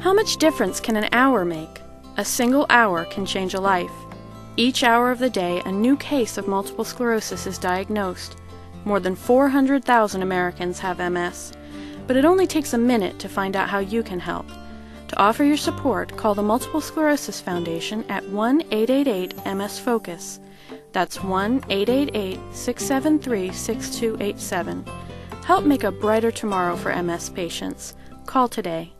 How much difference can an hour make? A single hour can change a life. Each hour of the day, a new case of multiple sclerosis is diagnosed. More than 400,000 Americans have MS, but it only takes a minute to find out how you can help. To offer your support, call the Multiple Sclerosis Foundation at 1 888 MS Focus. That's 1 888 673 6287. Help make a brighter tomorrow for MS patients. Call today.